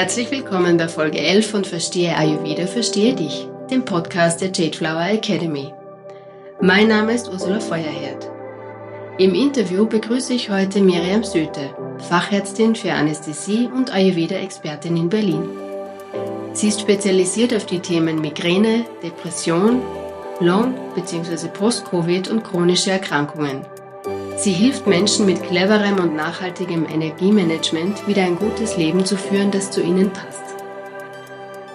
Herzlich willkommen bei Folge 11 von Verstehe Ayurveda, Verstehe dich, dem Podcast der Jade Flower Academy. Mein Name ist Ursula Feuerherd. Im Interview begrüße ich heute Miriam Söte, Fachärztin für Anästhesie und Ayurveda-Expertin in Berlin. Sie ist spezialisiert auf die Themen Migräne, Depression, Long- bzw. Post-Covid und chronische Erkrankungen. Sie hilft Menschen mit cleverem und nachhaltigem Energiemanagement wieder ein gutes Leben zu führen, das zu ihnen passt.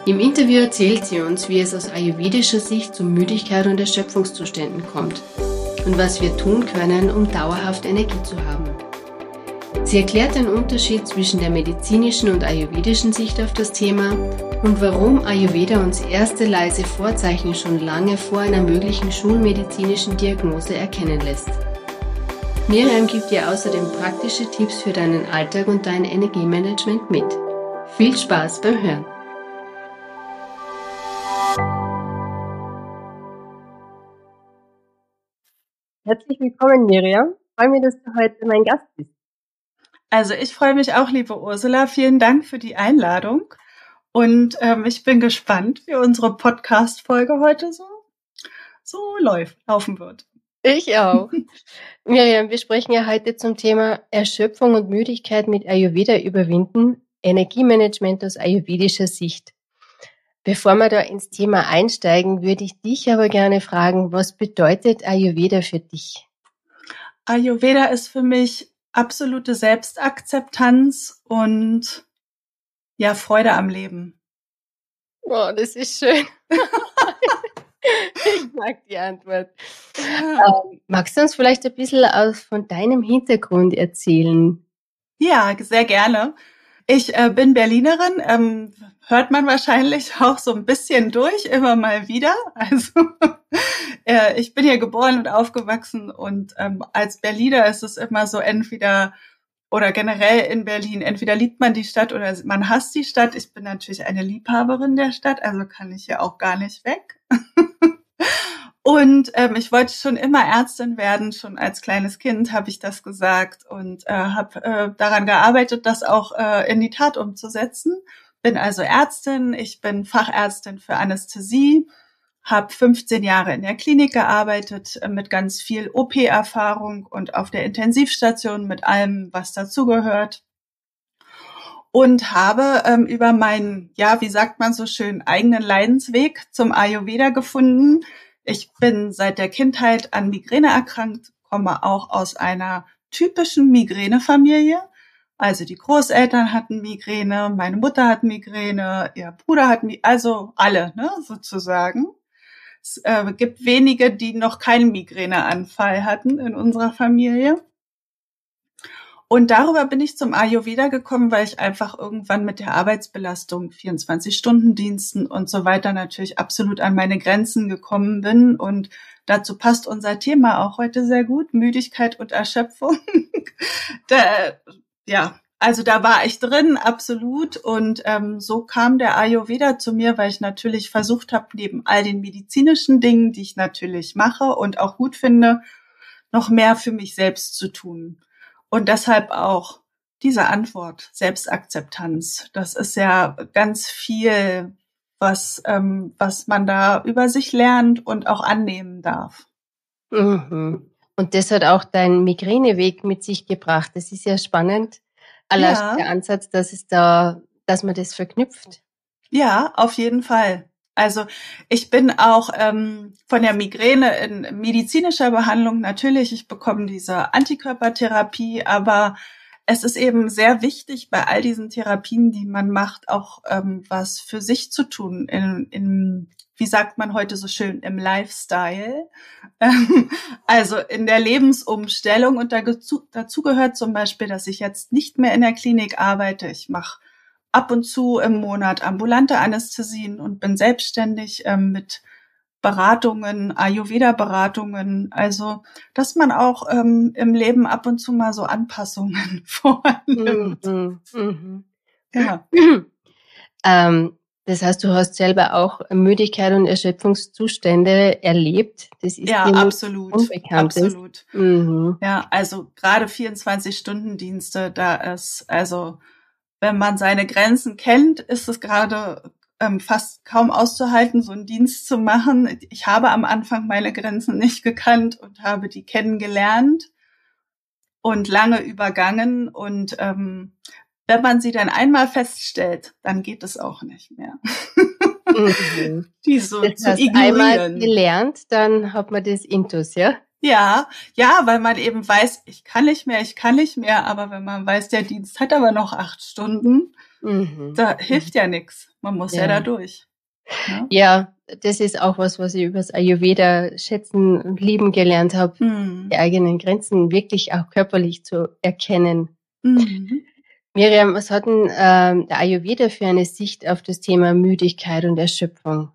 Im Interview erzählt sie uns, wie es aus ayurvedischer Sicht zu Müdigkeit und Erschöpfungszuständen kommt und was wir tun können, um dauerhaft Energie zu haben. Sie erklärt den Unterschied zwischen der medizinischen und ayurvedischen Sicht auf das Thema und warum Ayurveda uns erste leise Vorzeichen schon lange vor einer möglichen schulmedizinischen Diagnose erkennen lässt. Miriam gibt dir außerdem praktische Tipps für deinen Alltag und dein Energiemanagement mit. Viel Spaß beim Hören! Herzlich willkommen, Miriam. Ich freue mich, dass du heute mein Gast bist. Also ich freue mich auch, liebe Ursula. Vielen Dank für die Einladung. Und ähm, ich bin gespannt, wie unsere Podcast-Folge heute so, so läuft, laufen wird. Ich auch. Miriam, wir sprechen ja heute zum Thema Erschöpfung und Müdigkeit mit Ayurveda überwinden, Energiemanagement aus ayurvedischer Sicht. Bevor wir da ins Thema einsteigen, würde ich dich aber gerne fragen, was bedeutet Ayurveda für dich? Ayurveda ist für mich absolute Selbstakzeptanz und ja, Freude am Leben. Oh, das ist schön. ich mag die Antwort. Ähm, magst du uns vielleicht ein bisschen aus, von deinem Hintergrund erzählen? Ja, sehr gerne. Ich äh, bin Berlinerin, ähm, hört man wahrscheinlich auch so ein bisschen durch, immer mal wieder. Also äh, ich bin hier geboren und aufgewachsen und ähm, als Berliner ist es immer so entweder oder generell in Berlin, entweder liebt man die Stadt oder man hasst die Stadt. Ich bin natürlich eine Liebhaberin der Stadt, also kann ich ja auch gar nicht weg. Und ähm, ich wollte schon immer Ärztin werden, schon als kleines Kind habe ich das gesagt und äh, habe äh, daran gearbeitet, das auch äh, in die Tat umzusetzen. Bin also Ärztin, ich bin Fachärztin für Anästhesie, habe 15 Jahre in der Klinik gearbeitet äh, mit ganz viel OP-Erfahrung und auf der Intensivstation mit allem, was dazugehört. Und habe ähm, über meinen, ja, wie sagt man so schön, eigenen Leidensweg zum Ayurveda gefunden, ich bin seit der Kindheit an Migräne erkrankt, komme auch aus einer typischen Migränefamilie. Also die Großeltern hatten Migräne, meine Mutter hat Migräne, ihr Bruder hat Migräne, also alle, ne, sozusagen. Es äh, gibt wenige, die noch keinen Migräneanfall hatten in unserer Familie. Und darüber bin ich zum Ayurveda gekommen, weil ich einfach irgendwann mit der Arbeitsbelastung, 24-Stunden-Diensten und so weiter natürlich absolut an meine Grenzen gekommen bin. Und dazu passt unser Thema auch heute sehr gut, Müdigkeit und Erschöpfung. da, ja, also da war ich drin, absolut. Und ähm, so kam der Ayurveda zu mir, weil ich natürlich versucht habe, neben all den medizinischen Dingen, die ich natürlich mache und auch gut finde, noch mehr für mich selbst zu tun. Und deshalb auch diese Antwort, Selbstakzeptanz. Das ist ja ganz viel, was, ähm, was man da über sich lernt und auch annehmen darf. Mhm. Und das hat auch dein Migräneweg mit sich gebracht. Das ist ja spannend. Allein ja. der Ansatz, dass es da, dass man das verknüpft. Ja, auf jeden Fall. Also ich bin auch ähm, von der Migräne in medizinischer Behandlung natürlich. Ich bekomme diese Antikörpertherapie, aber es ist eben sehr wichtig, bei all diesen Therapien, die man macht, auch ähm, was für sich zu tun. In, in, wie sagt man heute so schön, im Lifestyle. also in der Lebensumstellung. Und dazu, dazu gehört zum Beispiel, dass ich jetzt nicht mehr in der Klinik arbeite. Ich mache ab und zu im Monat ambulante Anästhesien und bin selbstständig ähm, mit Beratungen, Ayurveda-Beratungen, also dass man auch ähm, im Leben ab und zu mal so Anpassungen vornimmt. Mhm, mh. Ja. ähm, das heißt, du hast selber auch Müdigkeit und Erschöpfungszustände erlebt. Das ist ja absolut, absolut. Mhm. Ja, also gerade 24 Stunden Dienste, da ist also wenn man seine Grenzen kennt, ist es gerade ähm, fast kaum auszuhalten, so einen Dienst zu machen. Ich habe am Anfang meine Grenzen nicht gekannt und habe die kennengelernt und lange übergangen. Und ähm, wenn man sie dann einmal feststellt, dann geht es auch nicht mehr. Mhm. die so das zu ignorieren. Einmal gelernt, dann hat man das Intus, ja? Ja, ja, weil man eben weiß, ich kann nicht mehr, ich kann nicht mehr, aber wenn man weiß, der Dienst hat aber noch acht Stunden, mhm. da hilft ja nichts. Man muss ja, ja da durch. Ja? ja? das ist auch was, was ich übers Ayurveda schätzen und lieben gelernt habe, mhm. die eigenen Grenzen wirklich auch körperlich zu erkennen. Mhm. Miriam, was hat denn ähm, der Ayurveda für eine Sicht auf das Thema Müdigkeit und Erschöpfung?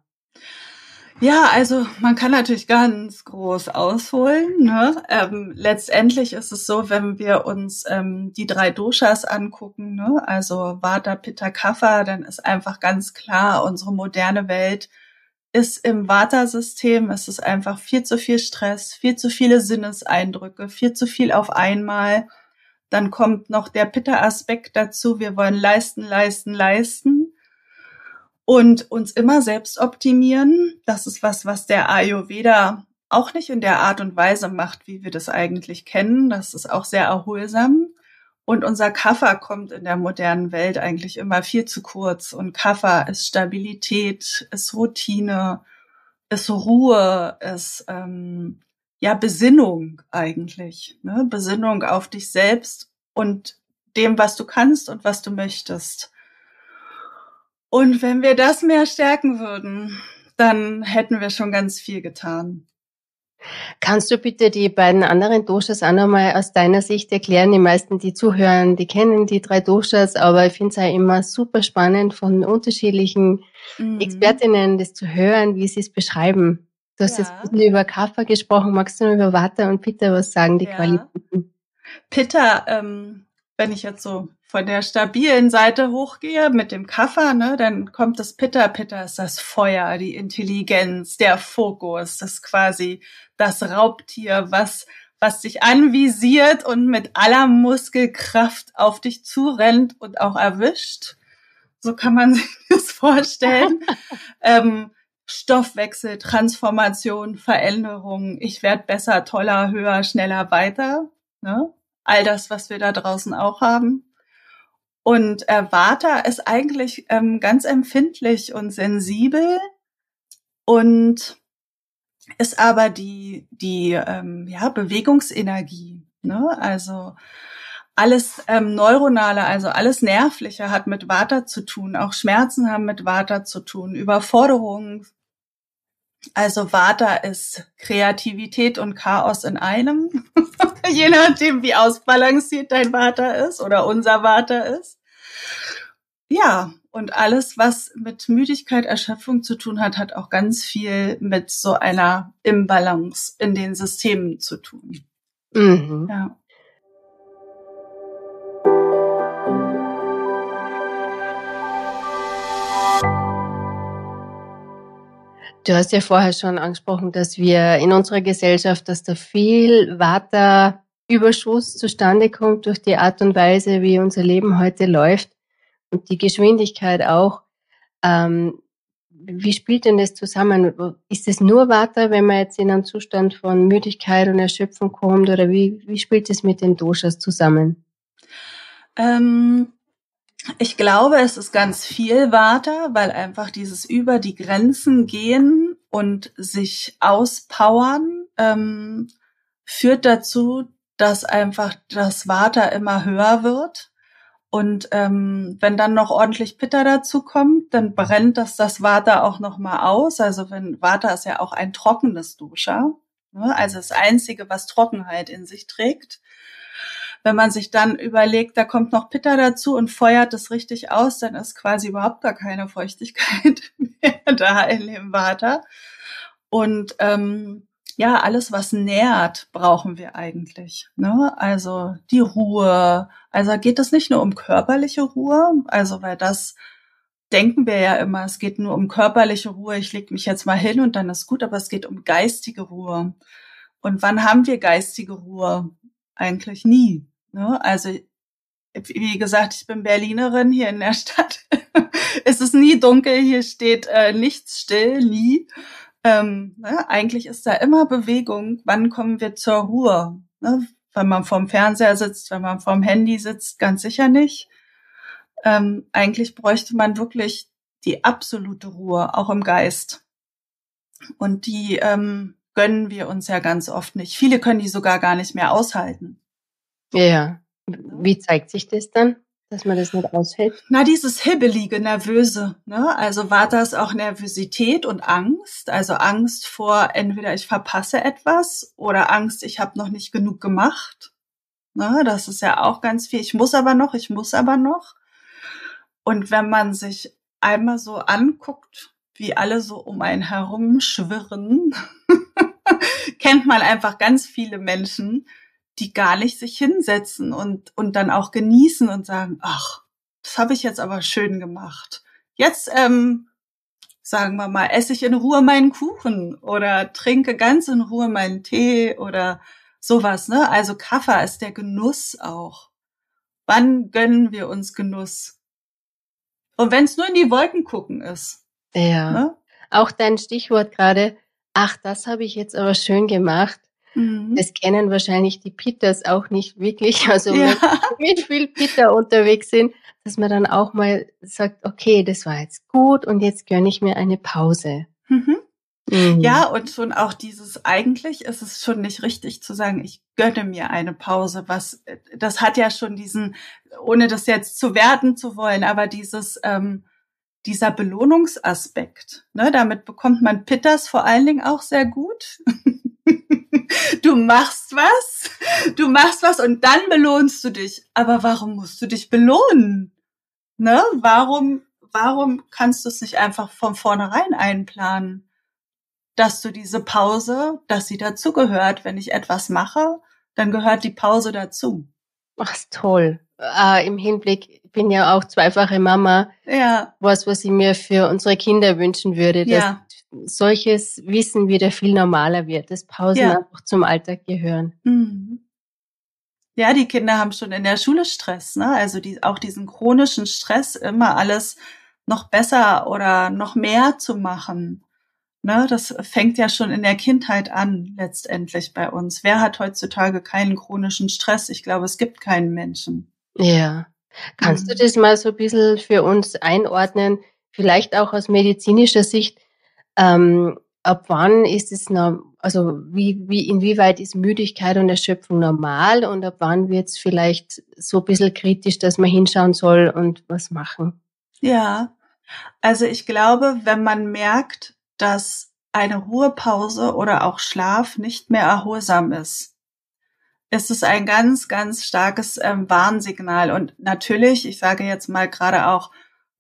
Ja, also man kann natürlich ganz groß ausholen. Ne? Ähm, letztendlich ist es so, wenn wir uns ähm, die drei Doshas angucken, ne? also Vata, Pitta, Kapha, dann ist einfach ganz klar, unsere moderne Welt ist im Vata-System, es ist einfach viel zu viel Stress, viel zu viele Sinneseindrücke, viel zu viel auf einmal. Dann kommt noch der Pitta-Aspekt dazu, wir wollen leisten, leisten, leisten und uns immer selbst optimieren. Das ist was, was der Ayurveda auch nicht in der Art und Weise macht, wie wir das eigentlich kennen. Das ist auch sehr erholsam. Und unser Kaffer kommt in der modernen Welt eigentlich immer viel zu kurz. Und Kaffer ist Stabilität, ist Routine, ist Ruhe, ist ähm, ja Besinnung eigentlich. Ne? Besinnung auf dich selbst und dem, was du kannst und was du möchtest. Und wenn wir das mehr stärken würden, dann hätten wir schon ganz viel getan. Kannst du bitte die beiden anderen Doshas auch nochmal aus deiner Sicht erklären? Die meisten, die zuhören, die kennen die drei Doshas, aber ich finde es auch immer super spannend von unterschiedlichen mhm. Expertinnen das zu hören, wie sie es beschreiben. Du hast ja. jetzt ein bisschen über Kapha gesprochen. Magst du noch über Vata und Pitta was sagen, die ja. Qualitäten? Pitta, ähm, wenn ich jetzt so von der stabilen Seite hochgehe mit dem Kaffer, ne, dann kommt das Pitter. Pitter ist das Feuer, die Intelligenz, der Fokus, das quasi das Raubtier, was was dich anvisiert und mit aller Muskelkraft auf dich zurennt und auch erwischt. So kann man sich das vorstellen. ähm, Stoffwechsel, Transformation, Veränderung. Ich werde besser, toller, höher, schneller, weiter. Ne? All das, was wir da draußen auch haben. Und äh, Vata ist eigentlich ähm, ganz empfindlich und sensibel und ist aber die, die ähm, ja, Bewegungsenergie. Ne? Also alles ähm, Neuronale, also alles Nervliche hat mit Vata zu tun. Auch Schmerzen haben mit Vata zu tun. Überforderungen. Also Vata ist Kreativität und Chaos in einem. Je nachdem, wie ausbalanciert dein Vata ist oder unser Vata ist. Ja, und alles, was mit Müdigkeit, Erschöpfung zu tun hat, hat auch ganz viel mit so einer Imbalance in den Systemen zu tun. Mhm. Ja. Du hast ja vorher schon angesprochen, dass wir in unserer Gesellschaft, dass da viel Waterüberschuss zustande kommt durch die Art und Weise, wie unser Leben heute läuft und die Geschwindigkeit auch. Ähm, wie spielt denn das zusammen? Ist es nur Water, wenn man jetzt in einen Zustand von Müdigkeit und Erschöpfung kommt oder wie, wie spielt es mit den Doshas zusammen? Ähm, ich glaube, es ist ganz viel Water, weil einfach dieses über die Grenzen gehen und sich auspowern ähm, führt dazu, dass einfach das Water immer höher wird und ähm, wenn dann noch ordentlich Pitter dazu kommt, dann brennt das das Vata auch noch mal aus. Also wenn Vata ist ja auch ein trockenes Dosha, ne? also das einzige, was Trockenheit in sich trägt. Wenn man sich dann überlegt, da kommt noch Pitter dazu und feuert es richtig aus, dann ist quasi überhaupt gar keine Feuchtigkeit mehr da in dem Vata. Und ähm, ja, alles, was nährt, brauchen wir eigentlich. Ne? Also die Ruhe. Also geht es nicht nur um körperliche Ruhe, also weil das denken wir ja immer, es geht nur um körperliche Ruhe, ich leg mich jetzt mal hin und dann ist gut, aber es geht um geistige Ruhe. Und wann haben wir geistige Ruhe? Eigentlich nie. Ne? Also wie gesagt, ich bin Berlinerin hier in der Stadt. es ist nie dunkel, hier steht äh, nichts still, nie. Ähm, ne? Eigentlich ist da immer Bewegung. Wann kommen wir zur Ruhe? Ne? Wenn man vorm Fernseher sitzt, wenn man vorm Handy sitzt, ganz sicher nicht. Ähm, eigentlich bräuchte man wirklich die absolute Ruhe, auch im Geist. Und die ähm, gönnen wir uns ja ganz oft nicht. Viele können die sogar gar nicht mehr aushalten. Ja. Wie zeigt sich das dann, dass man das nicht aushält? Na, dieses hibbelige, nervöse. Ne? Also war das auch Nervosität und Angst? Also Angst vor entweder ich verpasse etwas oder Angst, ich habe noch nicht genug gemacht. Ne? Das ist ja auch ganz viel. Ich muss aber noch, ich muss aber noch. Und wenn man sich einmal so anguckt, wie alle so um einen herum schwirren, kennt man einfach ganz viele Menschen, die gar nicht sich hinsetzen und, und dann auch genießen und sagen, ach, das habe ich jetzt aber schön gemacht. Jetzt, ähm, sagen wir mal, esse ich in Ruhe meinen Kuchen oder trinke ganz in Ruhe meinen Tee oder sowas, ne? Also Kaffee ist der Genuss auch. Wann gönnen wir uns Genuss? Und wenn es nur in die Wolken gucken ist. Ja. Ne? Auch dein Stichwort gerade, ach, das habe ich jetzt aber schön gemacht. Mhm. Das kennen wahrscheinlich die Pitters auch nicht wirklich. Also ja. mit viel Pitter unterwegs sind, dass man dann auch mal sagt, okay, das war jetzt gut und jetzt gönne ich mir eine Pause. Mhm. Mhm. Ja, und schon auch dieses, eigentlich ist es schon nicht richtig zu sagen, ich gönne mir eine Pause. Was, das hat ja schon diesen, ohne das jetzt zu werten zu wollen, aber dieses, ähm, dieser Belohnungsaspekt, ne, damit bekommt man Pitters vor allen Dingen auch sehr gut. du machst was, du machst was und dann belohnst du dich. Aber warum musst du dich belohnen? Ne? Warum, warum kannst du es nicht einfach von vornherein einplanen? Dass du diese Pause, dass sie dazugehört. Wenn ich etwas mache, dann gehört die Pause dazu. Ach, toll. Äh, Im Hinblick, ich bin ja auch zweifache Mama. Ja. Was, was ich mir für unsere Kinder wünschen würde, dass ja solches Wissen wieder viel normaler wird, dass Pausen ja. einfach zum Alltag gehören. Mhm. Ja, die Kinder haben schon in der Schule Stress, ne? Also die, auch diesen chronischen Stress, immer alles noch besser oder noch mehr zu machen. Ne, das fängt ja schon in der Kindheit an, letztendlich bei uns. Wer hat heutzutage keinen chronischen Stress? Ich glaube, es gibt keinen Menschen. Ja. Kannst mhm. du das mal so ein bisschen für uns einordnen? Vielleicht auch aus medizinischer Sicht. Ähm, ab wann ist es also wie, wie, inwieweit ist Müdigkeit und Erschöpfung normal und ab wann wird es vielleicht so ein bisschen kritisch, dass man hinschauen soll und was machen? Ja, also ich glaube, wenn man merkt, dass eine Ruhepause oder auch Schlaf nicht mehr erholsam ist, ist es ein ganz, ganz starkes ähm, Warnsignal. Und natürlich, ich sage jetzt mal gerade auch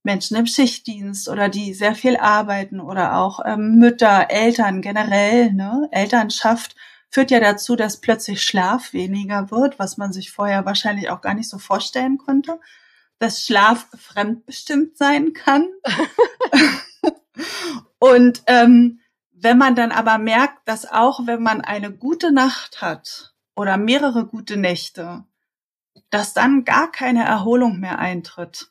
Menschen im Schichtdienst oder die sehr viel arbeiten oder auch ähm, Mütter, Eltern generell, ne? Elternschaft führt ja dazu, dass plötzlich Schlaf weniger wird, was man sich vorher wahrscheinlich auch gar nicht so vorstellen konnte, dass Schlaf fremdbestimmt sein kann. Und ähm, wenn man dann aber merkt, dass auch wenn man eine gute Nacht hat oder mehrere gute Nächte, dass dann gar keine Erholung mehr eintritt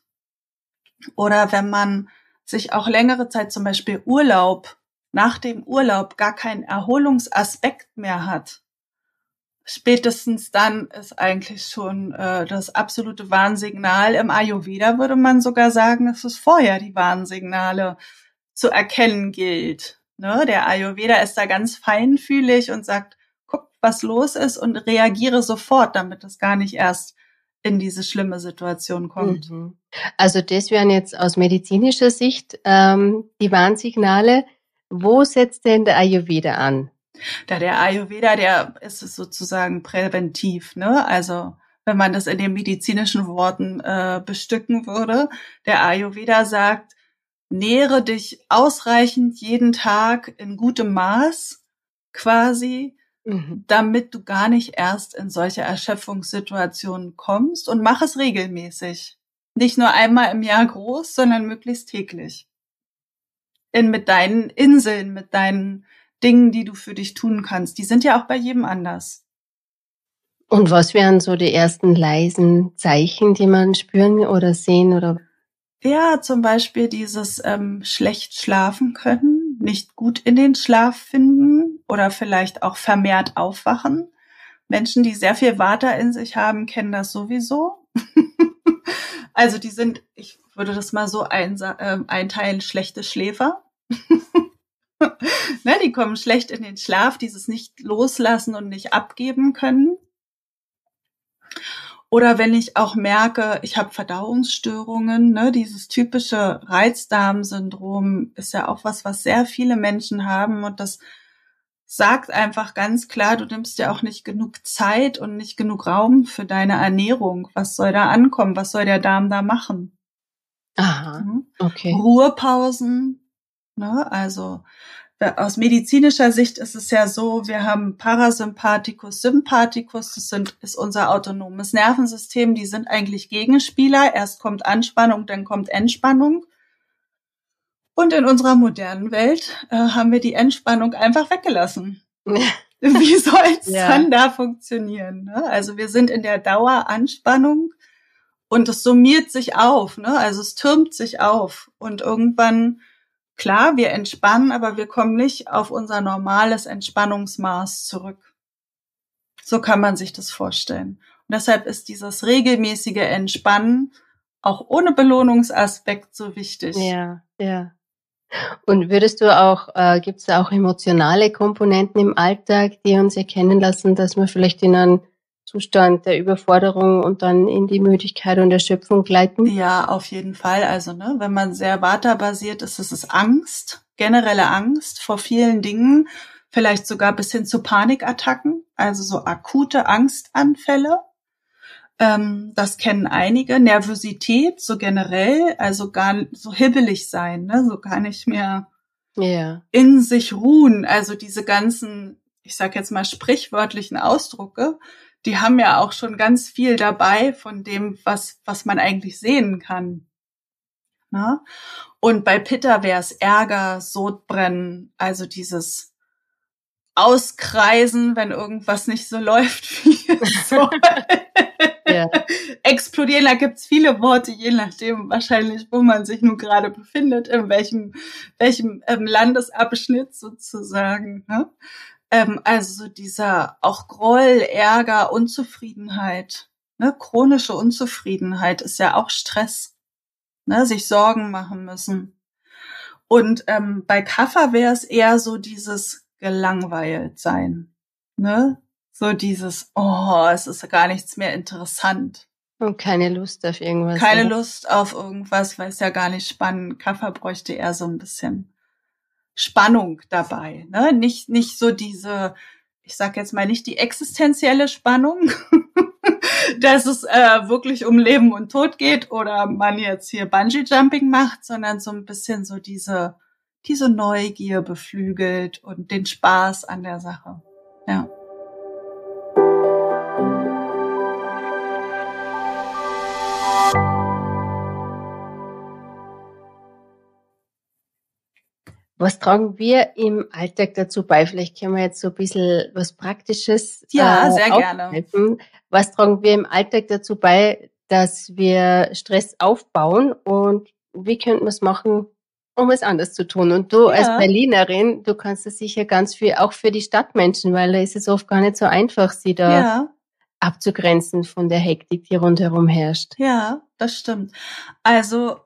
oder wenn man sich auch längere Zeit zum Beispiel Urlaub, nach dem Urlaub gar keinen Erholungsaspekt mehr hat. Spätestens dann ist eigentlich schon äh, das absolute Warnsignal. Im Ayurveda würde man sogar sagen, dass es vorher die Warnsignale zu erkennen gilt. Ne? Der Ayurveda ist da ganz feinfühlig und sagt, guck, was los ist und reagiere sofort, damit es gar nicht erst in diese schlimme Situation kommt. Mhm. Also das wären jetzt aus medizinischer Sicht ähm, die Warnsignale. Wo setzt denn der Ayurveda an? Da der Ayurveda, der ist sozusagen präventiv, ne? Also wenn man das in den medizinischen Worten äh, bestücken würde, der Ayurveda sagt, nähere dich ausreichend jeden Tag in gutem Maß quasi Mhm. damit du gar nicht erst in solche Erschöpfungssituationen kommst und mach es regelmäßig. Nicht nur einmal im Jahr groß, sondern möglichst täglich. In, mit deinen Inseln, mit deinen Dingen, die du für dich tun kannst. Die sind ja auch bei jedem anders. Und was wären so die ersten leisen Zeichen, die man spüren oder sehen oder? Ja, zum Beispiel dieses ähm, schlecht schlafen können, nicht gut in den Schlaf finden oder vielleicht auch vermehrt aufwachen. Menschen, die sehr viel Water in sich haben, kennen das sowieso. also die sind, ich würde das mal so ein, äh, einteilen, schlechte Schläfer. ne, die kommen schlecht in den Schlaf, dieses nicht loslassen und nicht abgeben können. Oder wenn ich auch merke, ich habe Verdauungsstörungen, ne, dieses typische Reizdarmsyndrom ist ja auch was, was sehr viele Menschen haben und das sagt einfach ganz klar, du nimmst ja auch nicht genug Zeit und nicht genug Raum für deine Ernährung. Was soll da ankommen? Was soll der Darm da machen? Aha, mhm. okay. Ruhepausen, ne? also aus medizinischer Sicht ist es ja so, wir haben Parasympathikus, Sympathikus, das sind, ist unser autonomes Nervensystem, die sind eigentlich Gegenspieler. Erst kommt Anspannung, dann kommt Entspannung. Und in unserer modernen Welt äh, haben wir die Entspannung einfach weggelassen. Wie soll es ja. dann da funktionieren? Ne? Also wir sind in der Daueranspannung und es summiert sich auf, ne? also es türmt sich auf und irgendwann, klar, wir entspannen, aber wir kommen nicht auf unser normales Entspannungsmaß zurück. So kann man sich das vorstellen. Und deshalb ist dieses regelmäßige Entspannen auch ohne Belohnungsaspekt so wichtig. Ja, ja. Und würdest du auch, äh, gibt es auch emotionale Komponenten im Alltag, die uns erkennen lassen, dass wir vielleicht in einen Zustand der Überforderung und dann in die Müdigkeit und Erschöpfung gleiten? Ja, auf jeden Fall. Also, ne, wenn man sehr Vata-basiert ist, ist es Angst, generelle Angst vor vielen Dingen, vielleicht sogar bis hin zu Panikattacken, also so akute Angstanfälle. Ähm, das kennen einige. Nervosität, so generell, also gar so hibbelig sein, ne? so gar nicht mehr yeah. in sich ruhen. Also diese ganzen, ich sag jetzt mal sprichwörtlichen Ausdrucke, die haben ja auch schon ganz viel dabei von dem, was, was man eigentlich sehen kann. Ne? Und bei Pitta wäre es Ärger, Sodbrennen, also dieses Auskreisen, wenn irgendwas nicht so läuft, wie es soll. Ja. Explodieren, da gibt's viele Worte, je nachdem wahrscheinlich, wo man sich nun gerade befindet, in welchem, welchem ähm, Landesabschnitt sozusagen. Ne? Ähm, also dieser auch Groll, Ärger, Unzufriedenheit, ne? chronische Unzufriedenheit ist ja auch Stress, ne? sich Sorgen machen müssen. Und ähm, bei Kaffer wäre es eher so dieses gelangweilt sein. Ne? So dieses, oh, es ist gar nichts mehr interessant. Und keine Lust auf irgendwas. Keine oder? Lust auf irgendwas, weil es ja gar nicht spannend. Kaffer bräuchte eher so ein bisschen Spannung dabei. Ne? Nicht, nicht so diese, ich sag jetzt mal nicht die existenzielle Spannung, dass es äh, wirklich um Leben und Tod geht oder man jetzt hier Bungee Jumping macht, sondern so ein bisschen so diese, diese Neugier beflügelt und den Spaß an der Sache. Ja. Was tragen wir im Alltag dazu bei? Vielleicht können wir jetzt so ein bisschen was Praktisches. Ja, äh, sehr gerne. Was tragen wir im Alltag dazu bei, dass wir Stress aufbauen und wie könnten wir es machen, um es anders zu tun? Und du ja. als Berlinerin, du kannst das sicher ganz viel auch für die Stadtmenschen, weil da ist es oft gar nicht so einfach, sie da ja. abzugrenzen von der Hektik, die rundherum herrscht. Ja, das stimmt. Also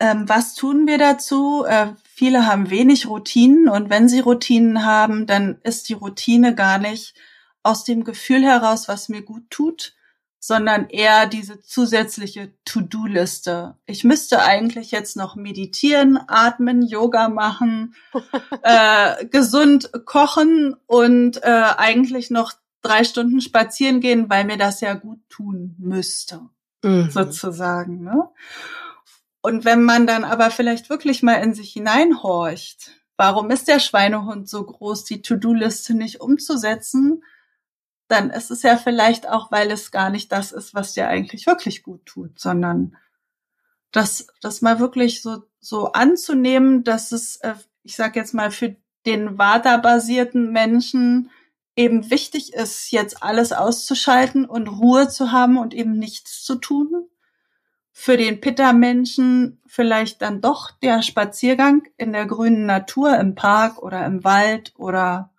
ähm, was tun wir dazu? Äh, viele haben wenig Routinen und wenn sie Routinen haben, dann ist die Routine gar nicht aus dem Gefühl heraus, was mir gut tut, sondern eher diese zusätzliche To-Do-Liste. Ich müsste eigentlich jetzt noch meditieren, atmen, Yoga machen, äh, gesund kochen und äh, eigentlich noch drei Stunden spazieren gehen, weil mir das ja gut tun müsste, mhm. sozusagen. Ne? Und wenn man dann aber vielleicht wirklich mal in sich hineinhorcht, warum ist der Schweinehund so groß, die To-Do-Liste nicht umzusetzen, dann ist es ja vielleicht auch, weil es gar nicht das ist, was dir eigentlich wirklich gut tut, sondern das, das mal wirklich so, so anzunehmen, dass es, äh, ich sag jetzt mal, für den Vata-basierten Menschen eben wichtig ist, jetzt alles auszuschalten und Ruhe zu haben und eben nichts zu tun. Für den Pitta-Menschen vielleicht dann doch der Spaziergang in der grünen Natur im Park oder im Wald oder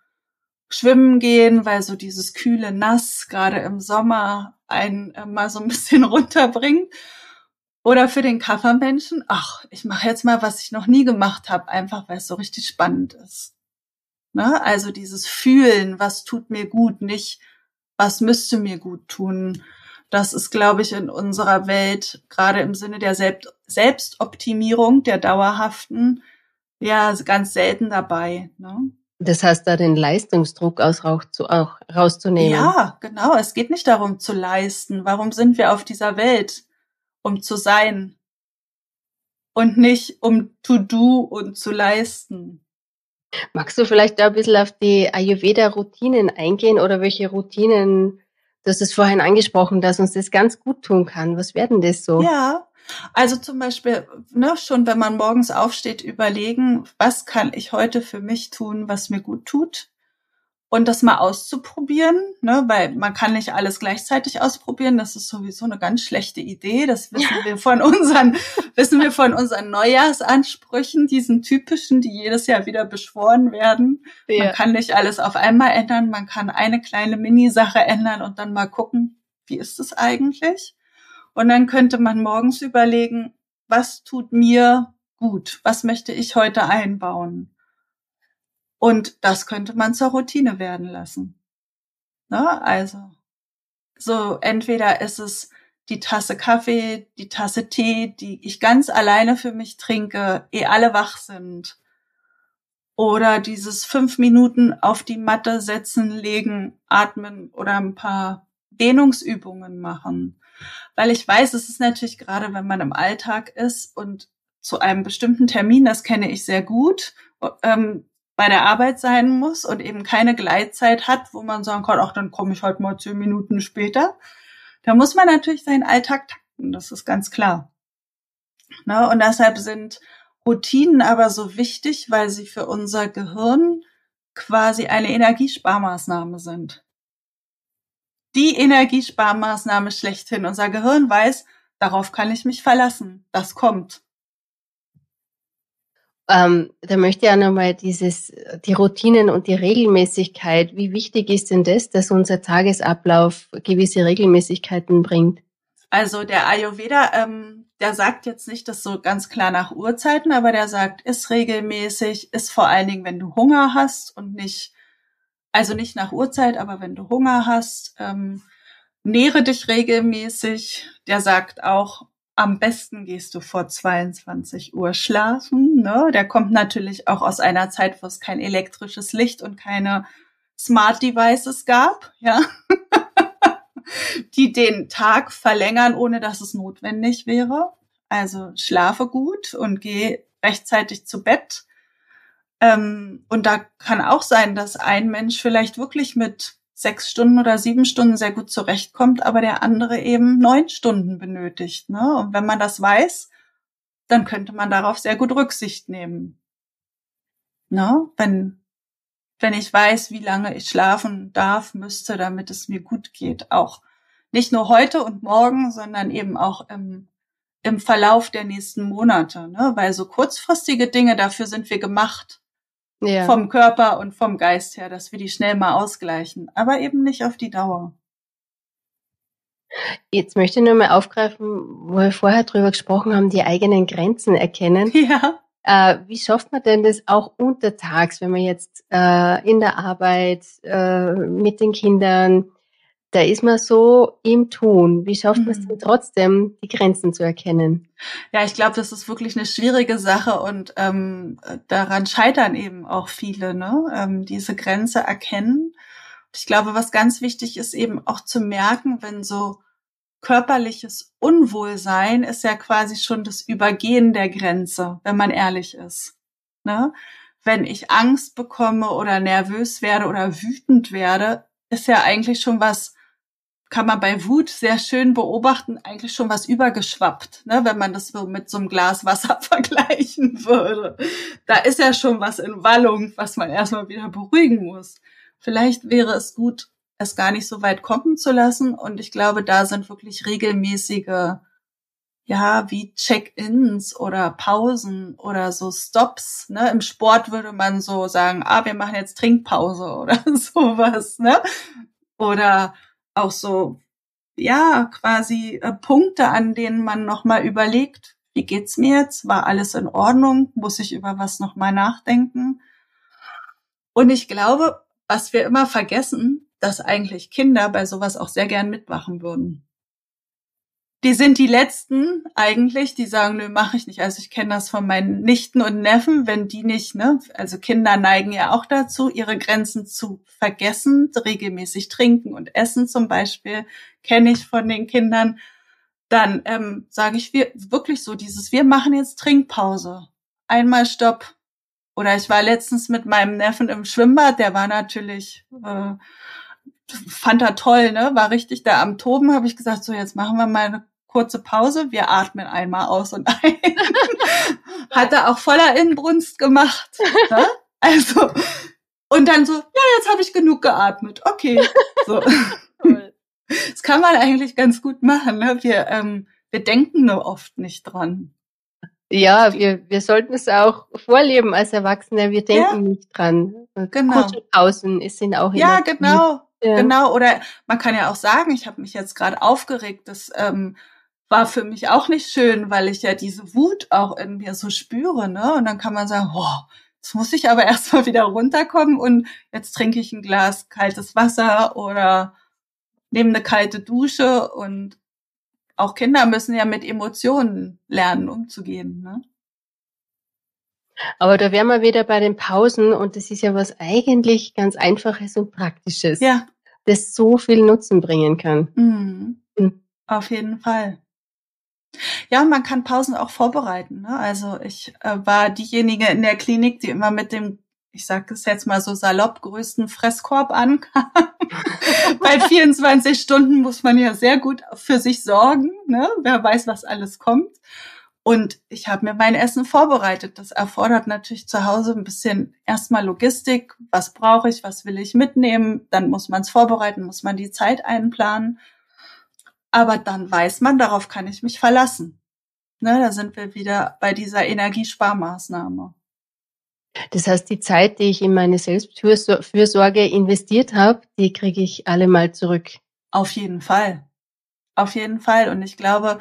schwimmen gehen, weil so dieses kühle Nass gerade im Sommer einen mal so ein bisschen runterbringt. Oder für den Kaffermenschen, ach, ich mache jetzt mal, was ich noch nie gemacht habe, einfach weil es so richtig spannend ist. Ne? Also dieses Fühlen, was tut mir gut, nicht was müsste mir gut tun. Das ist, glaube ich, in unserer Welt gerade im Sinne der Selbst Selbstoptimierung, der dauerhaften, ja ganz selten dabei. Ne? Das heißt, da den Leistungsdruck aus zu, auch rauszunehmen. Ja, genau. Es geht nicht darum zu leisten. Warum sind wir auf dieser Welt? Um zu sein. Und nicht um to do und zu leisten. Magst du vielleicht da ein bisschen auf die Ayurveda-Routinen eingehen oder welche Routinen, du hast es vorhin angesprochen, dass uns das ganz gut tun kann. Was werden das so? Ja, also zum Beispiel, ne, schon wenn man morgens aufsteht, überlegen, was kann ich heute für mich tun, was mir gut tut? Und das mal auszuprobieren, ne, weil man kann nicht alles gleichzeitig ausprobieren. Das ist sowieso eine ganz schlechte Idee. Das wissen wir von unseren, wissen wir von unseren Neujahrsansprüchen, diesen typischen, die jedes Jahr wieder beschworen werden. Ja. Man kann nicht alles auf einmal ändern. Man kann eine kleine Mini-Sache ändern und dann mal gucken, wie ist es eigentlich? Und dann könnte man morgens überlegen, was tut mir gut? Was möchte ich heute einbauen? Und das könnte man zur Routine werden lassen. Ne? Also, so entweder ist es die Tasse Kaffee, die Tasse Tee, die ich ganz alleine für mich trinke, eh alle wach sind. Oder dieses fünf Minuten auf die Matte setzen, legen, atmen oder ein paar Dehnungsübungen machen. Weil ich weiß, es ist natürlich gerade, wenn man im Alltag ist und zu einem bestimmten Termin, das kenne ich sehr gut, ähm, bei der Arbeit sein muss und eben keine Gleitzeit hat, wo man sagen kann, ach, dann komme ich halt mal zehn Minuten später. Da muss man natürlich seinen Alltag takten, das ist ganz klar. Ne? Und deshalb sind Routinen aber so wichtig, weil sie für unser Gehirn quasi eine Energiesparmaßnahme sind. Die Energiesparmaßnahme schlechthin. Unser Gehirn weiß, darauf kann ich mich verlassen. Das kommt. Ähm, da möchte ich auch nochmal dieses, die Routinen und die Regelmäßigkeit. Wie wichtig ist denn das, dass unser Tagesablauf gewisse Regelmäßigkeiten bringt? Also der Ayurveda, ähm, der sagt jetzt nicht das so ganz klar nach Uhrzeiten, aber der sagt, ist regelmäßig, ist vor allen Dingen, wenn du Hunger hast und nicht, also nicht nach Uhrzeit, aber wenn du Hunger hast, ähm, nähre dich regelmäßig. Der sagt auch, am besten gehst du vor 22 Uhr schlafen. Ne? Der kommt natürlich auch aus einer Zeit, wo es kein elektrisches Licht und keine Smart Devices gab, ja, die den Tag verlängern, ohne dass es notwendig wäre. Also schlafe gut und geh rechtzeitig zu Bett. Ähm, und da kann auch sein, dass ein Mensch vielleicht wirklich mit sechs Stunden oder sieben Stunden sehr gut zurechtkommt, aber der andere eben neun Stunden benötigt. Ne? Und wenn man das weiß, dann könnte man darauf sehr gut Rücksicht nehmen. Ne? Wenn, wenn ich weiß, wie lange ich schlafen darf, müsste, damit es mir gut geht. Auch nicht nur heute und morgen, sondern eben auch im, im Verlauf der nächsten Monate. Ne? Weil so kurzfristige Dinge, dafür sind wir gemacht ja. vom Körper und vom Geist her, dass wir die schnell mal ausgleichen, aber eben nicht auf die Dauer. Jetzt möchte ich nur mal aufgreifen, wo wir vorher drüber gesprochen haben, die eigenen Grenzen erkennen. Ja. Äh, wie schafft man denn das auch untertags, wenn man jetzt äh, in der Arbeit äh, mit den Kindern da ist man so im Tun. Wie schafft man es denn mhm. trotzdem, die Grenzen zu erkennen? Ja, ich glaube, das ist wirklich eine schwierige Sache und ähm, daran scheitern eben auch viele, ne? Ähm, diese Grenze erkennen. Ich glaube, was ganz wichtig ist, eben auch zu merken, wenn so körperliches Unwohlsein ist ja quasi schon das Übergehen der Grenze, wenn man ehrlich ist. Ne? Wenn ich Angst bekomme oder nervös werde oder wütend werde, ist ja eigentlich schon was kann man bei Wut sehr schön beobachten, eigentlich schon was übergeschwappt, ne, wenn man das so mit so einem Glas Wasser vergleichen würde. Da ist ja schon was in Wallung, was man erstmal wieder beruhigen muss. vielleicht wäre es gut, es gar nicht so weit kommen zu lassen. Und ich glaube, da sind wirklich regelmäßige, ja, wie Check-ins oder Pausen oder so Stops. Ne? Im Sport würde man so sagen, ah, wir machen jetzt Trinkpause oder sowas. Ne? Oder auch so, ja, quasi äh, Punkte, an denen man nochmal überlegt, wie geht's mir jetzt? War alles in Ordnung? Muss ich über was nochmal nachdenken? Und ich glaube, was wir immer vergessen, dass eigentlich Kinder bei sowas auch sehr gern mitmachen würden. Die sind die letzten eigentlich, die sagen, nö, mache ich nicht. Also ich kenne das von meinen Nichten und Neffen, wenn die nicht, ne, also Kinder neigen ja auch dazu, ihre Grenzen zu vergessen, regelmäßig trinken und essen zum Beispiel, kenne ich von den Kindern. Dann ähm, sage ich wir wirklich so dieses, wir machen jetzt Trinkpause. Einmal Stopp. Oder ich war letztens mit meinem Neffen im Schwimmbad, der war natürlich äh, fand er toll, ne? War richtig da am Toben, habe ich gesagt, so jetzt machen wir mal eine kurze Pause, wir atmen einmal aus und ein. Hat er auch voller Inbrunst gemacht. Ne? Also, und dann so, ja, jetzt habe ich genug geatmet. Okay. So. Das kann man eigentlich ganz gut machen. Ne? Wir, ähm, wir denken nur oft nicht dran. Ja, wir, wir sollten es auch vorleben als Erwachsene. Wir denken ja, nicht dran. Genau. Kurze Pausen sind auch Ja, genau. Ja. Genau, oder man kann ja auch sagen, ich habe mich jetzt gerade aufgeregt, das ähm, war für mich auch nicht schön, weil ich ja diese Wut auch in mir so spüre, ne? Und dann kann man sagen, oh, jetzt muss ich aber erstmal wieder runterkommen und jetzt trinke ich ein Glas kaltes Wasser oder nehme eine kalte Dusche und auch Kinder müssen ja mit Emotionen lernen, umzugehen, ne? Aber da wären wir wieder bei den Pausen und das ist ja was eigentlich ganz Einfaches und Praktisches. Ja. Das so viel Nutzen bringen kann. Mhm. Mhm. Auf jeden Fall. Ja, man kann Pausen auch vorbereiten. Ne? Also ich äh, war diejenige in der Klinik, die immer mit dem, ich sage es jetzt mal so salopp, größten Fresskorb ankam. Bei 24 Stunden muss man ja sehr gut für sich sorgen. Ne? Wer weiß, was alles kommt. Und ich habe mir mein Essen vorbereitet. Das erfordert natürlich zu Hause ein bisschen erstmal Logistik. Was brauche ich? Was will ich mitnehmen? Dann muss man es vorbereiten, muss man die Zeit einplanen. Aber dann weiß man, darauf kann ich mich verlassen. Ne, da sind wir wieder bei dieser Energiesparmaßnahme. Das heißt, die Zeit, die ich in meine Selbstfürsorge investiert habe, die kriege ich alle mal zurück. Auf jeden Fall. Auf jeden Fall. Und ich glaube,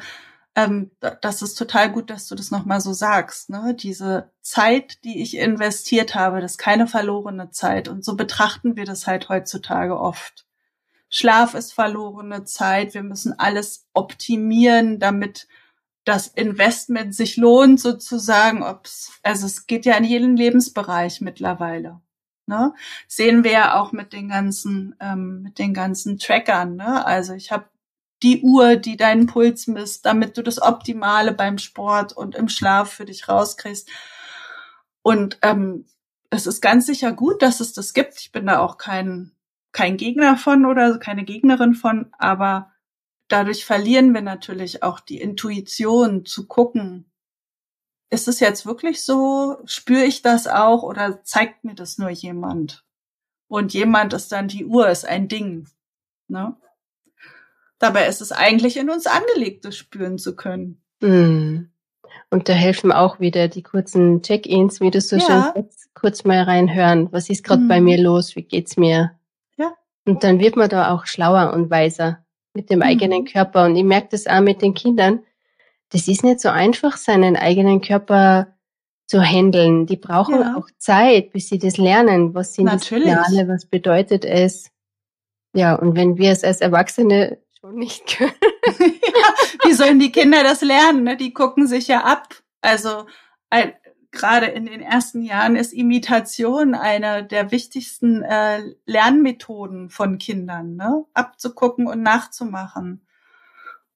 ähm, das ist total gut, dass du das nochmal so sagst. Ne? Diese Zeit, die ich investiert habe, das ist keine verlorene Zeit. Und so betrachten wir das halt heutzutage oft. Schlaf ist verlorene Zeit. Wir müssen alles optimieren, damit das Investment sich lohnt, sozusagen. Ob's, also es geht ja in jeden Lebensbereich mittlerweile. Ne? Sehen wir ja auch mit den ganzen, ähm, mit den ganzen Trackern. Ne? Also ich habe die Uhr, die deinen Puls misst, damit du das Optimale beim Sport und im Schlaf für dich rauskriegst. Und ähm, es ist ganz sicher gut, dass es das gibt. Ich bin da auch kein, kein Gegner von oder keine Gegnerin von, aber dadurch verlieren wir natürlich auch die Intuition zu gucken, ist es jetzt wirklich so? Spüre ich das auch oder zeigt mir das nur jemand? Und jemand ist dann die Uhr, ist ein Ding. Ne? Dabei ist es eigentlich in uns angelegt, das spüren zu können. Mm. Und da helfen auch wieder die kurzen Check-ins, wie du so ja. schön kurz, mal reinhören. Was ist gerade mm. bei mir los? Wie geht's mir? Ja. Und dann wird man da auch schlauer und weiser mit dem mm. eigenen Körper. Und ich merke das auch mit den Kindern. Das ist nicht so einfach, seinen eigenen Körper zu handeln. Die brauchen ja. auch Zeit, bis sie das lernen. Was sind Natürlich. die Signale? Was bedeutet es? Ja, und wenn wir es als Erwachsene schon nicht können. ja, wie sollen die Kinder das lernen? Ne? Die gucken sich ja ab. Also ein, gerade in den ersten Jahren ist Imitation eine der wichtigsten äh, Lernmethoden von Kindern, ne? abzugucken und nachzumachen.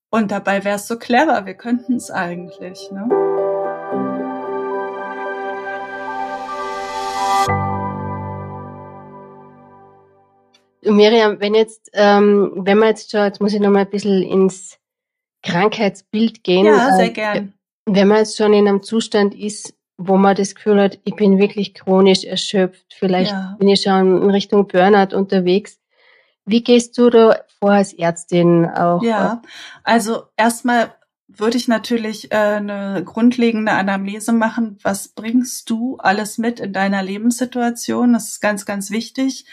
Und dabei wäre es so clever, wir könnten es eigentlich. Ne? Miriam, wenn jetzt, ähm, wenn man jetzt schon, jetzt muss ich noch mal ein bisschen ins Krankheitsbild gehen. Ja, sehr äh, gern. Wenn man jetzt schon in einem Zustand ist, wo man das Gefühl hat, ich bin wirklich chronisch erschöpft, vielleicht ja. bin ich schon in Richtung Burnout unterwegs. Wie gehst du da vor als Ärztin auch? Ja, also erstmal würde ich natürlich äh, eine grundlegende Anamnese machen. Was bringst du alles mit in deiner Lebenssituation? Das ist ganz, ganz wichtig,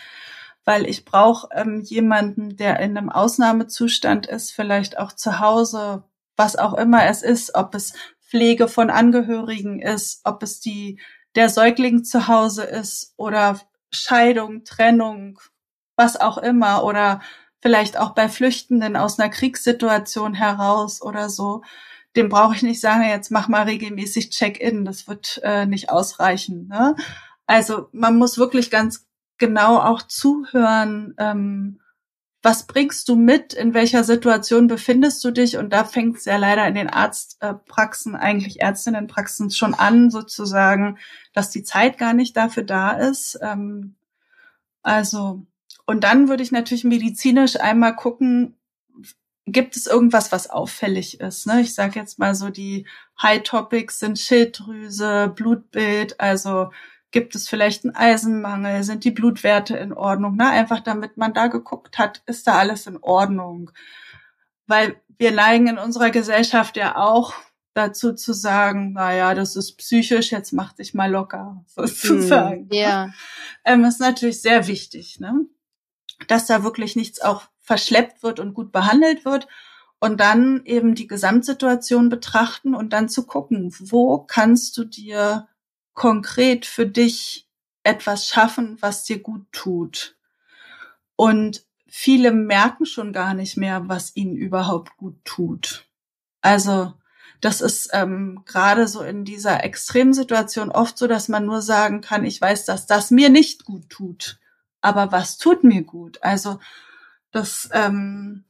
weil ich brauche ähm, jemanden, der in einem Ausnahmezustand ist, vielleicht auch zu Hause, was auch immer es ist, ob es Pflege von Angehörigen ist, ob es die der Säugling zu Hause ist oder Scheidung, Trennung, was auch immer oder vielleicht auch bei Flüchtenden aus einer Kriegssituation heraus oder so, dem brauche ich nicht sagen, jetzt mach mal regelmäßig Check-in, das wird äh, nicht ausreichen. Ne? Also man muss wirklich ganz genau auch zuhören, ähm, was bringst du mit, in welcher Situation befindest du dich und da fängt es ja leider in den Arztpraxen, eigentlich Ärztinnenpraxen schon an, sozusagen, dass die Zeit gar nicht dafür da ist. Ähm, also und dann würde ich natürlich medizinisch einmal gucken, gibt es irgendwas, was auffällig ist. Ne? Ich sage jetzt mal so, die High Topics sind Schilddrüse, Blutbild, also gibt es vielleicht einen Eisenmangel, sind die Blutwerte in Ordnung, ne? einfach damit man da geguckt hat, ist da alles in Ordnung. Weil wir neigen in unserer Gesellschaft ja auch dazu zu sagen, na ja, das ist psychisch, jetzt mach dich mal locker, sozusagen. Mm, ja. Ähm, ist natürlich sehr wichtig, ne? dass da wirklich nichts auch verschleppt wird und gut behandelt wird und dann eben die Gesamtsituation betrachten und dann zu gucken, wo kannst du dir konkret für dich etwas schaffen, was dir gut tut. Und viele merken schon gar nicht mehr, was ihnen überhaupt gut tut. Also das ist ähm, gerade so in dieser Extremsituation oft so, dass man nur sagen kann, ich weiß, dass das mir nicht gut tut aber was tut mir gut? Also das, ähm,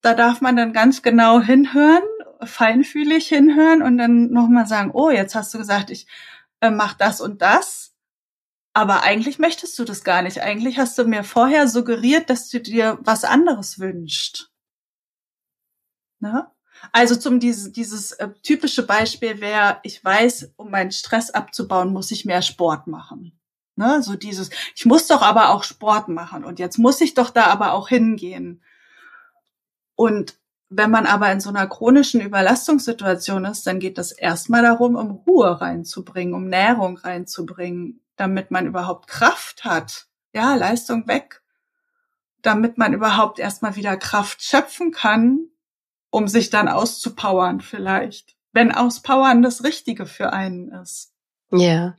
da darf man dann ganz genau hinhören, feinfühlig hinhören und dann nochmal sagen, oh, jetzt hast du gesagt, ich äh, mach das und das. Aber eigentlich möchtest du das gar nicht. Eigentlich hast du mir vorher suggeriert, dass du dir was anderes wünscht. Ne? Also zum dieses, dieses äh, typische Beispiel wäre, ich weiß, um meinen Stress abzubauen, muss ich mehr Sport machen. Ne, so dieses, ich muss doch aber auch Sport machen und jetzt muss ich doch da aber auch hingehen. Und wenn man aber in so einer chronischen Überlastungssituation ist, dann geht es erstmal darum, um Ruhe reinzubringen, um Nährung reinzubringen, damit man überhaupt Kraft hat. Ja, Leistung weg. Damit man überhaupt erstmal wieder Kraft schöpfen kann, um sich dann auszupowern vielleicht. Wenn Auspowern das Richtige für einen ist. Ja.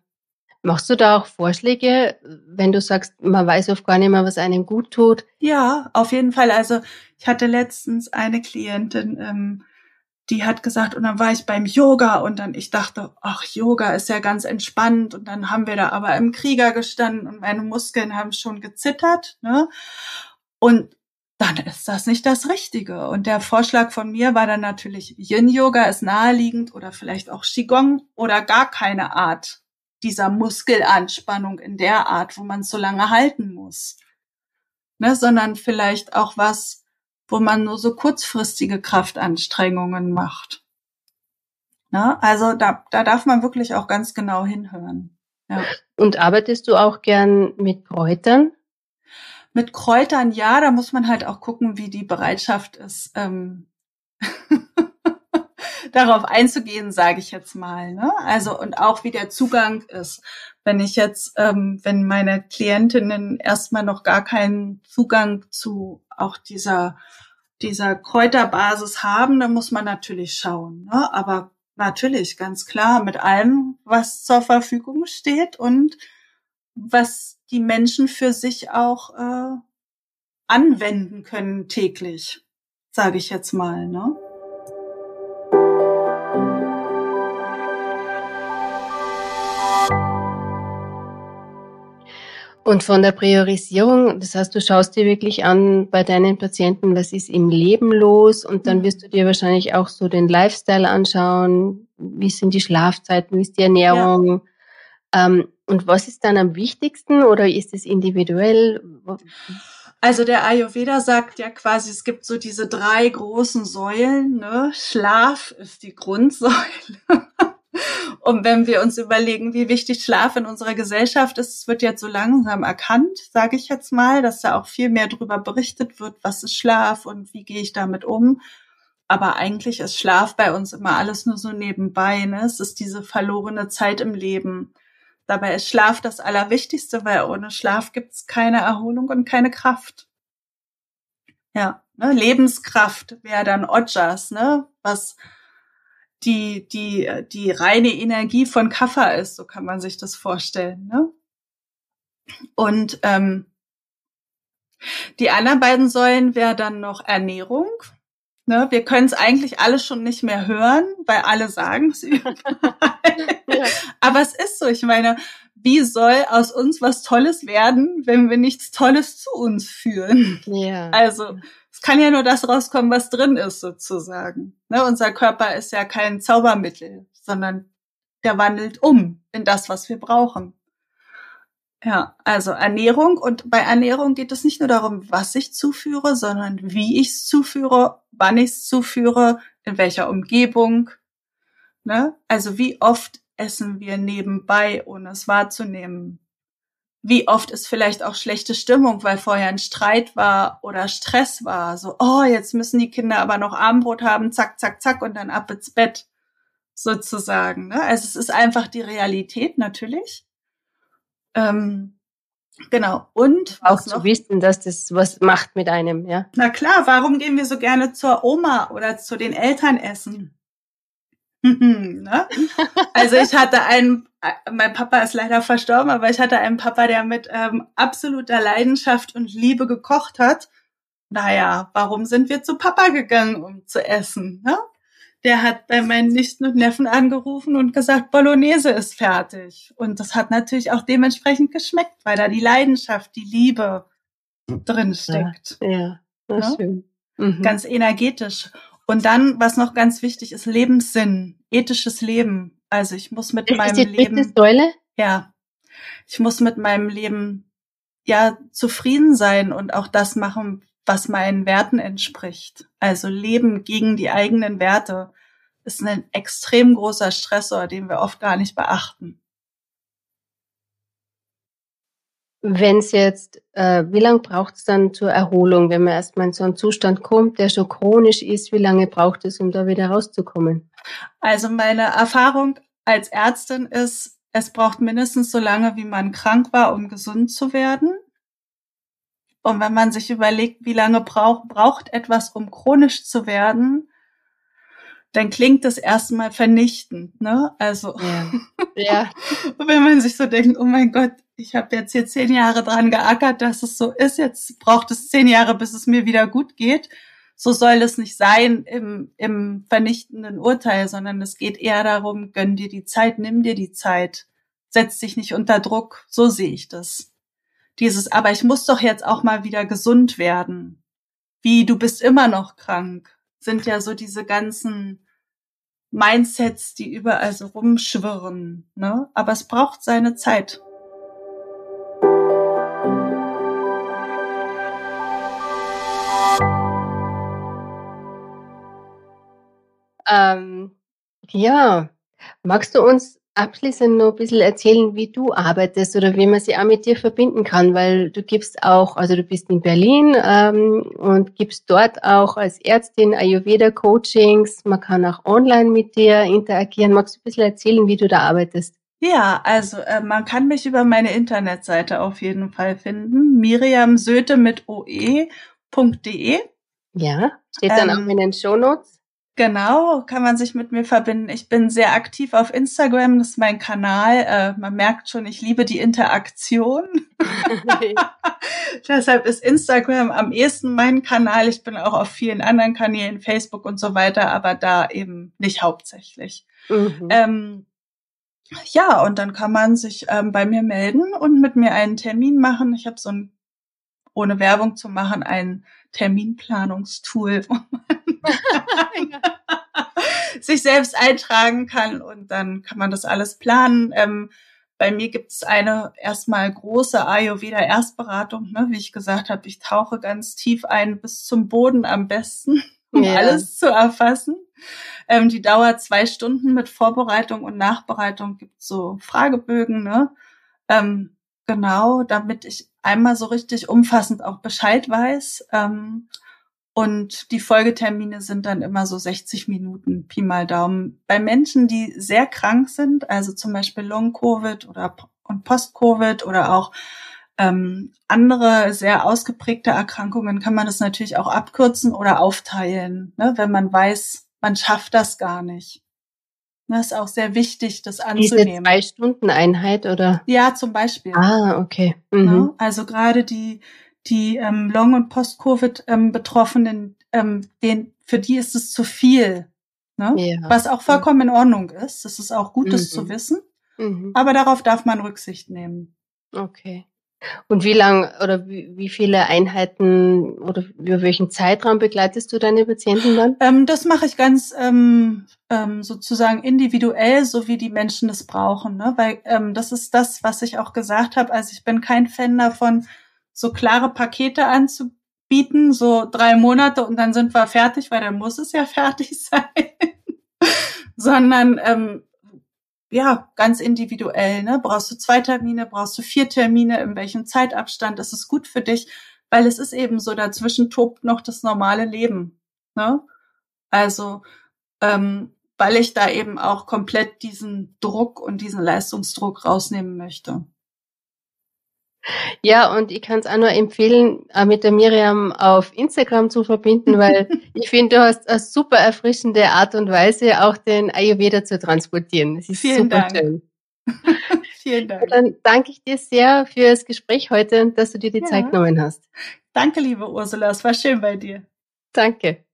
Machst du da auch Vorschläge, wenn du sagst, man weiß oft gar nicht mehr, was einem gut tut? Ja, auf jeden Fall. Also ich hatte letztens eine Klientin, ähm, die hat gesagt, und dann war ich beim Yoga und dann ich dachte, ach, Yoga ist ja ganz entspannt und dann haben wir da aber im Krieger gestanden und meine Muskeln haben schon gezittert, ne? Und dann ist das nicht das Richtige. Und der Vorschlag von mir war dann natürlich, Yin-Yoga ist naheliegend oder vielleicht auch Qigong oder gar keine Art dieser Muskelanspannung in der Art, wo man so lange halten muss. Ne, sondern vielleicht auch was, wo man nur so kurzfristige Kraftanstrengungen macht. Ne, also da, da darf man wirklich auch ganz genau hinhören. Ja. Und arbeitest du auch gern mit Kräutern? Mit Kräutern, ja, da muss man halt auch gucken, wie die Bereitschaft ist, ähm, darauf einzugehen, sage ich jetzt mal. Ne? Also und auch wie der Zugang ist. Wenn ich jetzt, ähm, wenn meine Klientinnen erstmal noch gar keinen Zugang zu auch dieser dieser Kräuterbasis haben, dann muss man natürlich schauen. Ne? Aber natürlich, ganz klar, mit allem, was zur Verfügung steht und was die Menschen für sich auch äh, anwenden können täglich, sage ich jetzt mal. Ne? Und von der Priorisierung, das heißt, du schaust dir wirklich an bei deinen Patienten, was ist im Leben los und dann mhm. wirst du dir wahrscheinlich auch so den Lifestyle anschauen, wie sind die Schlafzeiten, wie ist die Ernährung ja. ähm, und was ist dann am wichtigsten oder ist es individuell? Also der Ayurveda sagt ja quasi, es gibt so diese drei großen Säulen. Ne? Schlaf ist die Grundsäule. Und wenn wir uns überlegen, wie wichtig Schlaf in unserer Gesellschaft ist, es wird jetzt so langsam erkannt, sage ich jetzt mal, dass da auch viel mehr darüber berichtet wird, was ist Schlaf und wie gehe ich damit um. Aber eigentlich ist Schlaf bei uns immer alles nur so nebenbei. Ne? Es ist diese verlorene Zeit im Leben. Dabei ist Schlaf das Allerwichtigste, weil ohne Schlaf gibt es keine Erholung und keine Kraft. Ja, ne? Lebenskraft wäre dann Ojas, ne? was die, die, die reine Energie von Kaffa ist, so kann man sich das vorstellen. Ne? Und ähm, die anderen beiden Säulen wäre dann noch Ernährung. Ne, wir können es eigentlich alle schon nicht mehr hören, weil alle sagen es überall. ja. Aber es ist so. Ich meine, wie soll aus uns was Tolles werden, wenn wir nichts Tolles zu uns führen? Ja. Also es kann ja nur das rauskommen, was drin ist, sozusagen. Ne, unser Körper ist ja kein Zaubermittel, sondern der wandelt um in das, was wir brauchen. Ja, also Ernährung und bei Ernährung geht es nicht nur darum, was ich zuführe, sondern wie ich es zuführe, wann ich es zuführe, in welcher Umgebung. Ne? Also wie oft essen wir nebenbei, ohne es wahrzunehmen? wie oft ist vielleicht auch schlechte Stimmung, weil vorher ein Streit war oder Stress war. So, oh, jetzt müssen die Kinder aber noch Abendbrot haben, zack, zack, zack und dann ab ins Bett sozusagen. Ne? Also es ist einfach die Realität natürlich. Ähm, genau. Und auch zu wissen, dass das was macht mit einem, ja. Na klar, warum gehen wir so gerne zur Oma oder zu den Eltern essen? ne? Also ich hatte einen, mein Papa ist leider verstorben, aber ich hatte einen Papa, der mit ähm, absoluter Leidenschaft und Liebe gekocht hat. Naja, warum sind wir zu Papa gegangen, um zu essen? Ne? Der hat bei meinen Nichten und Neffen angerufen und gesagt, Bolognese ist fertig. Und das hat natürlich auch dementsprechend geschmeckt, weil da die Leidenschaft, die Liebe drin steckt. Ja, ja das ne? schön. Mhm. Ganz energetisch. Und dann, was noch ganz wichtig ist, Lebenssinn, ethisches Leben. Also ich muss mit das meinem ist die Leben. Säule? Ja. Ich muss mit meinem Leben ja zufrieden sein und auch das machen, was meinen Werten entspricht. Also Leben gegen die eigenen Werte ist ein extrem großer Stressor, den wir oft gar nicht beachten. Wenn es jetzt, äh, wie lange braucht es dann zur Erholung, wenn man erstmal in so einen Zustand kommt, der schon chronisch ist, wie lange braucht es, um da wieder rauszukommen? Also meine Erfahrung als Ärztin ist, es braucht mindestens so lange, wie man krank war, um gesund zu werden. Und wenn man sich überlegt, wie lange braucht, braucht etwas, um chronisch zu werden, dann klingt das erstmal vernichtend, ne? Also ja. ja. wenn man sich so denkt, oh mein Gott, ich habe jetzt hier zehn Jahre dran geackert, dass es so ist, jetzt braucht es zehn Jahre, bis es mir wieder gut geht. So soll es nicht sein im, im vernichtenden Urteil, sondern es geht eher darum, gönn dir die Zeit, nimm dir die Zeit, setz dich nicht unter Druck. So sehe ich das. Dieses, aber ich muss doch jetzt auch mal wieder gesund werden. Wie, du bist immer noch krank, sind ja so diese ganzen Mindsets, die überall so rumschwirren. Ne? Aber es braucht seine Zeit. Ähm, ja, magst du uns abschließend noch ein bisschen erzählen, wie du arbeitest oder wie man sie auch mit dir verbinden kann, weil du gibst auch, also du bist in Berlin ähm, und gibst dort auch als Ärztin Ayurveda-Coachings, man kann auch online mit dir interagieren. Magst du ein bisschen erzählen, wie du da arbeitest? Ja, also äh, man kann mich über meine Internetseite auf jeden Fall finden, miriamsöte mit oe.de. Ja, steht dann ähm, auch in den Shownotes. Genau, kann man sich mit mir verbinden. Ich bin sehr aktiv auf Instagram, das ist mein Kanal. Äh, man merkt schon, ich liebe die Interaktion. Deshalb ist Instagram am ehesten mein Kanal. Ich bin auch auf vielen anderen Kanälen, Facebook und so weiter, aber da eben nicht hauptsächlich. Mhm. Ähm, ja, und dann kann man sich ähm, bei mir melden und mit mir einen Termin machen. Ich habe so ein, ohne Werbung zu machen, ein Terminplanungstool, wo man sich selbst eintragen kann und dann kann man das alles planen. Ähm, bei mir gibt es eine erstmal große Ayurveda-Erstberatung. Ne? Wie ich gesagt habe, ich tauche ganz tief ein bis zum Boden am besten. um ja. alles zu erfassen. Ähm, die dauert zwei Stunden mit Vorbereitung und Nachbereitung. Gibt so Fragebögen, ne? Ähm, genau, damit ich einmal so richtig umfassend auch Bescheid weiß. Ähm, und die Folgetermine sind dann immer so 60 Minuten, Pi mal Daumen. Bei Menschen, die sehr krank sind, also zum Beispiel Long-Covid oder und Post-Covid oder auch ähm, andere sehr ausgeprägte Erkrankungen, kann man das natürlich auch abkürzen oder aufteilen, ne, wenn man weiß, man schafft das gar nicht. Das ist auch sehr wichtig, das anzunehmen. Diese zwei Stunden Einheit oder? Ja, zum Beispiel. Ah, okay. Ne? Mhm. Also gerade die die ähm, Long- und Post-Covid-Betroffenen, ähm, ähm, für die ist es zu viel. Ne? Ja. Was auch vollkommen in Ordnung ist. Das ist auch gut, das mhm. zu wissen. Mhm. Aber darauf darf man Rücksicht nehmen. Okay. Und wie lang oder wie, wie viele Einheiten oder über welchen Zeitraum begleitest du deine Patienten dann? Ähm, das mache ich ganz ähm, ähm, sozusagen individuell, so wie die Menschen das brauchen. Ne? Weil ähm, das ist das, was ich auch gesagt habe. Also ich bin kein Fan davon, so klare Pakete anzubieten, so drei Monate und dann sind wir fertig, weil dann muss es ja fertig sein. Sondern ähm, ja, ganz individuell, ne? Brauchst du zwei Termine, brauchst du vier Termine, in welchem Zeitabstand ist es gut für dich? Weil es ist eben so, dazwischen tobt noch das normale Leben. Ne? Also, ähm, weil ich da eben auch komplett diesen Druck und diesen Leistungsdruck rausnehmen möchte. Ja, und ich kann es auch nur empfehlen, äh, mit der Miriam auf Instagram zu verbinden, weil ich finde, du hast eine super erfrischende Art und Weise, auch den Ayurveda zu transportieren. Das ist Vielen super Dank. schön. Vielen Dank. Dann danke ich dir sehr für das Gespräch heute und dass du dir die ja. Zeit genommen hast. Danke, liebe Ursula. Es war schön bei dir. Danke.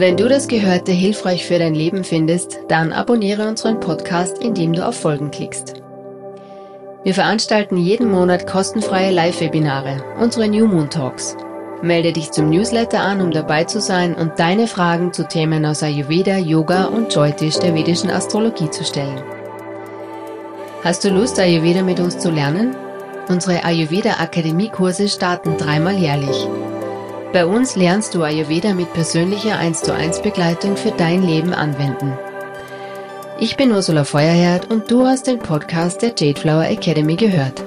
Wenn du das Gehörte hilfreich für dein Leben findest, dann abonniere unseren Podcast, indem du auf Folgen klickst. Wir veranstalten jeden Monat kostenfreie Live-Webinare, unsere New Moon Talks. Melde dich zum Newsletter an, um dabei zu sein und deine Fragen zu Themen aus Ayurveda, Yoga und Jyotish der vedischen Astrologie zu stellen. Hast du Lust, Ayurveda mit uns zu lernen? Unsere Ayurveda Akademie Kurse starten dreimal jährlich. Bei uns lernst du Ayurveda mit persönlicher 1 zu 1 Begleitung für dein Leben anwenden. Ich bin Ursula Feuerherd und du hast den Podcast der Jade Flower Academy gehört.